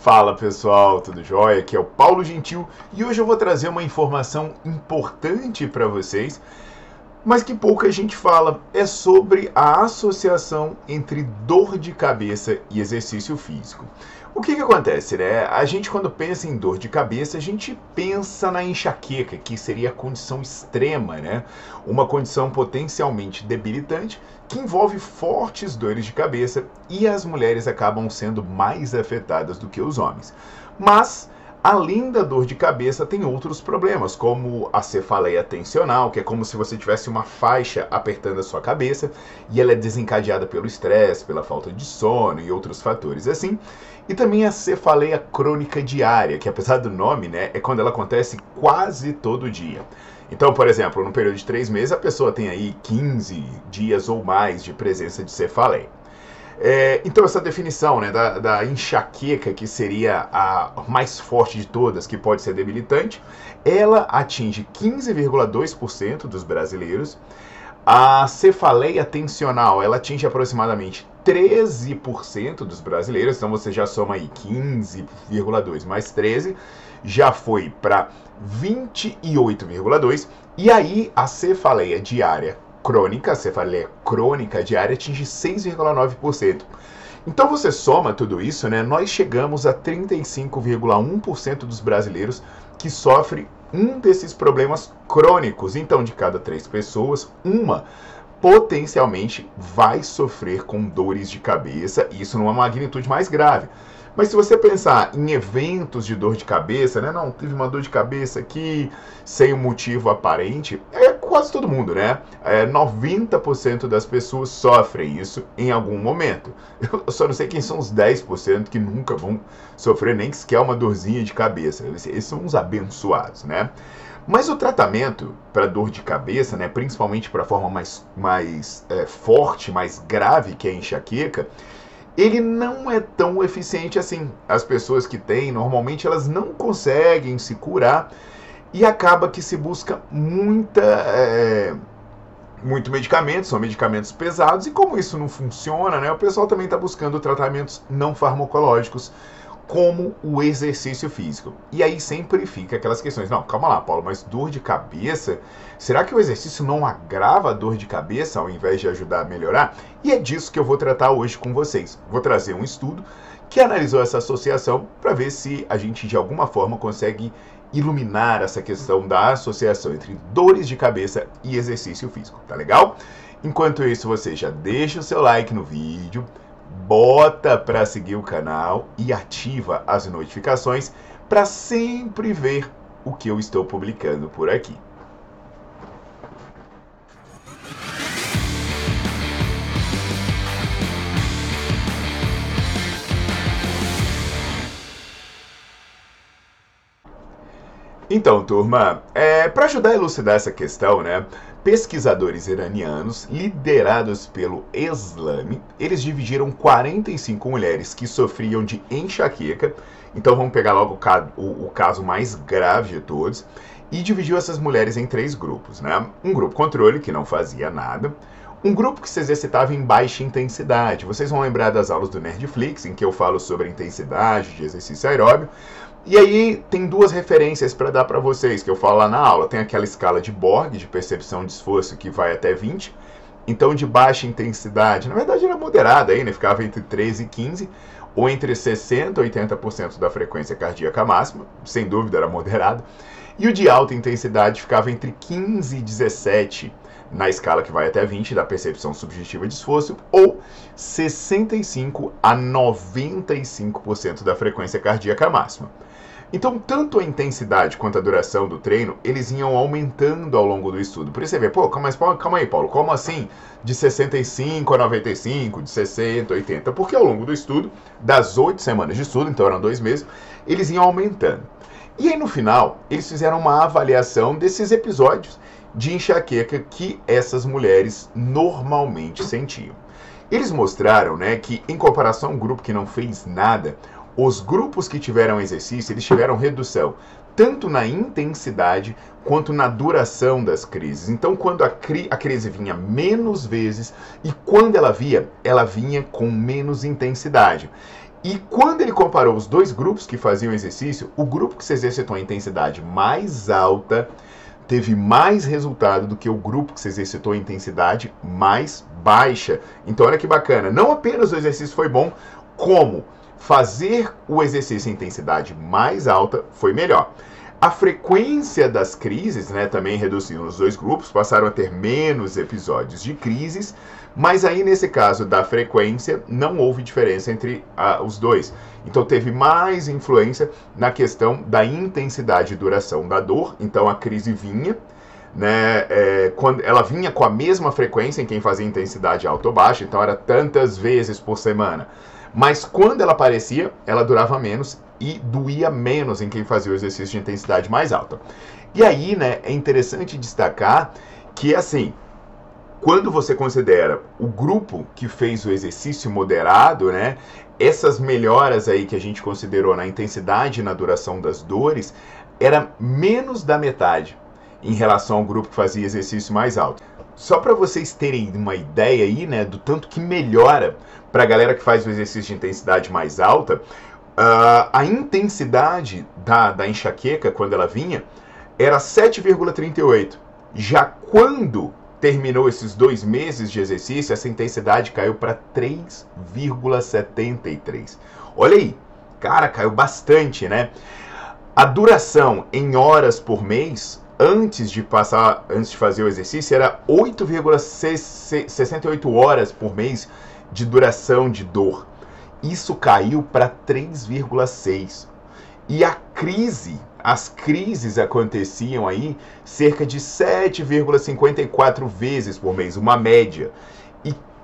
Fala pessoal, tudo jóia? Aqui é o Paulo Gentil e hoje eu vou trazer uma informação importante para vocês, mas que pouca gente fala. É sobre a associação entre dor de cabeça e exercício físico. O que, que acontece, né? A gente, quando pensa em dor de cabeça, a gente pensa na enxaqueca, que seria a condição extrema, né? Uma condição potencialmente debilitante que envolve fortes dores de cabeça e as mulheres acabam sendo mais afetadas do que os homens. Mas Além da dor de cabeça, tem outros problemas, como a cefaleia tensional, que é como se você tivesse uma faixa apertando a sua cabeça e ela é desencadeada pelo estresse, pela falta de sono e outros fatores assim. E também a cefaleia crônica diária, que apesar do nome, né, é quando ela acontece quase todo dia. Então, por exemplo, no período de três meses, a pessoa tem aí 15 dias ou mais de presença de cefaleia. É, então, essa definição né, da, da, enxaqueca, que seria a mais forte de todas, que pode ser debilitante, ela atinge 15,2% dos brasileiros. A cefaleia tensional, ela atinge aproximadamente 13% dos brasileiros, então você já soma aí 15,2 mais 13, já foi para 28,2, e aí a cefaleia diária crônica, cefaleia crônica diária atinge 6,9%. Então você soma tudo isso, né? Nós chegamos a 35,1% dos brasileiros que sofrem um desses problemas crônicos. Então, de cada três pessoas, uma potencialmente vai sofrer com dores de cabeça, isso numa magnitude mais grave. Mas se você pensar em eventos de dor de cabeça, né? Não, tive uma dor de cabeça aqui sem um motivo aparente, é quase todo mundo, né? É, 90% das pessoas sofrem isso em algum momento. Eu só não sei quem são os 10% que nunca vão sofrer nem sequer uma dorzinha de cabeça. Esses são uns abençoados, né? Mas o tratamento para dor de cabeça, né, principalmente para a forma mais, mais é, forte, mais grave que é a enxaqueca, ele não é tão eficiente assim. As pessoas que têm, normalmente elas não conseguem se curar e acaba que se busca muita. É, muito medicamento, são medicamentos pesados, e como isso não funciona, né, o pessoal também está buscando tratamentos não farmacológicos como o exercício físico. E aí sempre fica aquelas questões. Não, calma lá, Paulo, mas dor de cabeça? Será que o exercício não agrava a dor de cabeça ao invés de ajudar a melhorar? E é disso que eu vou tratar hoje com vocês. Vou trazer um estudo que analisou essa associação para ver se a gente de alguma forma consegue iluminar essa questão da associação entre dores de cabeça e exercício físico, tá legal? Enquanto isso, você já deixa o seu like no vídeo, bota para seguir o canal e ativa as notificações para sempre ver o que eu estou publicando por aqui. Então, turma, é, para ajudar a elucidar essa questão, né, pesquisadores iranianos, liderados pelo Islame, eles dividiram 45 mulheres que sofriam de enxaqueca. Então vamos pegar logo o, o, o caso mais grave de todos e dividiu essas mulheres em três grupos, né? Um grupo controle que não fazia nada, um grupo que se exercitava em baixa intensidade. Vocês vão lembrar das aulas do Nerdflix, em que eu falo sobre a intensidade de exercício aeróbio. E aí tem duas referências para dar para vocês que eu falo lá na aula. Tem aquela escala de Borg, de percepção de esforço, que vai até 20. Então, de baixa intensidade, na verdade era moderada aí, né? Ficava entre 13 e 15. ou entre 60% e 80% da frequência cardíaca máxima, sem dúvida era moderado, e o de alta intensidade ficava entre 15 e 17 na escala que vai até 20 da percepção subjetiva de esforço, ou 65 a 95% da frequência cardíaca máxima. Então, tanto a intensidade quanto a duração do treino, eles iam aumentando ao longo do estudo. Por isso você vê, pô, calma, calma aí, Paulo, como assim de 65 a 95, de 60 a 80? Porque ao longo do estudo, das oito semanas de estudo, então eram dois meses, eles iam aumentando. E aí no final, eles fizeram uma avaliação desses episódios de enxaqueca que essas mulheres normalmente sentiam. Eles mostraram né, que, em comparação ao grupo que não fez nada, os grupos que tiveram exercício, eles tiveram redução tanto na intensidade quanto na duração das crises. Então, quando a, cri a crise vinha menos vezes e quando ela via, ela vinha com menos intensidade. E quando ele comparou os dois grupos que faziam exercício, o grupo que se exercitou a intensidade mais alta teve mais resultado do que o grupo que se exercitou a intensidade mais baixa. Então, olha que bacana. Não apenas o exercício foi bom, como fazer o exercício em intensidade mais alta foi melhor. A frequência das crises né, também reduziu nos dois grupos, passaram a ter menos episódios de crises, mas aí nesse caso da frequência não houve diferença entre uh, os dois. Então teve mais influência na questão da intensidade e duração da dor. Então a crise vinha, né, é, quando ela vinha com a mesma frequência em quem fazia intensidade alta ou baixa, então era tantas vezes por semana. Mas quando ela aparecia, ela durava menos e doía menos em quem fazia o exercício de intensidade mais alta. E aí, né, é interessante destacar que assim, quando você considera o grupo que fez o exercício moderado, né, essas melhoras aí que a gente considerou na intensidade e na duração das dores, era menos da metade em relação ao grupo que fazia exercício mais alto. Só para vocês terem uma ideia aí, né, do tanto que melhora para a galera que faz o exercício de intensidade mais alta, uh, a intensidade da, da enxaqueca, quando ela vinha, era 7,38. Já quando terminou esses dois meses de exercício, essa intensidade caiu para 3,73. Olha aí, cara, caiu bastante, né? A duração em horas por mês antes de passar, antes de fazer o exercício, era 8,68 horas por mês de duração de dor. Isso caiu para 3,6. E a crise, as crises aconteciam aí cerca de 7,54 vezes por mês, uma média.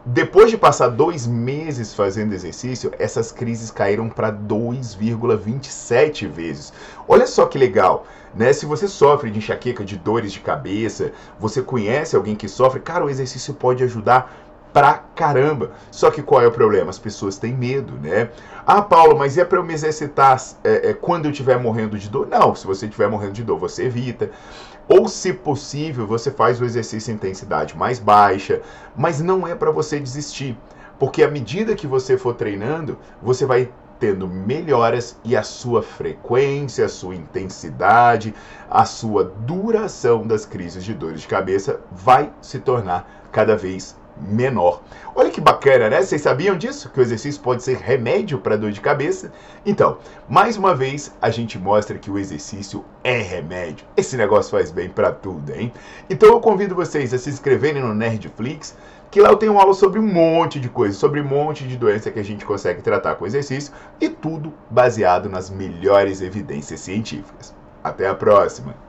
Depois de passar dois meses fazendo exercício, essas crises caíram para 2,27 vezes. Olha só que legal, né? Se você sofre de enxaqueca, de dores de cabeça, você conhece alguém que sofre, cara, o exercício pode ajudar pra caramba. Só que qual é o problema? As pessoas têm medo, né? Ah, Paulo, mas é para eu me exercitar é, é, quando eu estiver morrendo de dor? Não, se você estiver morrendo de dor, você evita. Ou, se possível, você faz o exercício em intensidade mais baixa, mas não é para você desistir, porque à medida que você for treinando, você vai tendo melhoras e a sua frequência, a sua intensidade, a sua duração das crises de dores de cabeça vai se tornar cada vez menor. Olha que bacana, né? Vocês sabiam disso? Que o exercício pode ser remédio para dor de cabeça? Então, mais uma vez, a gente mostra que o exercício é remédio. Esse negócio faz bem para tudo, hein? Então eu convido vocês a se inscreverem no Nerdflix, que lá eu tenho aula sobre um monte de coisas, sobre um monte de doença que a gente consegue tratar com exercício e tudo baseado nas melhores evidências científicas. Até a próxima!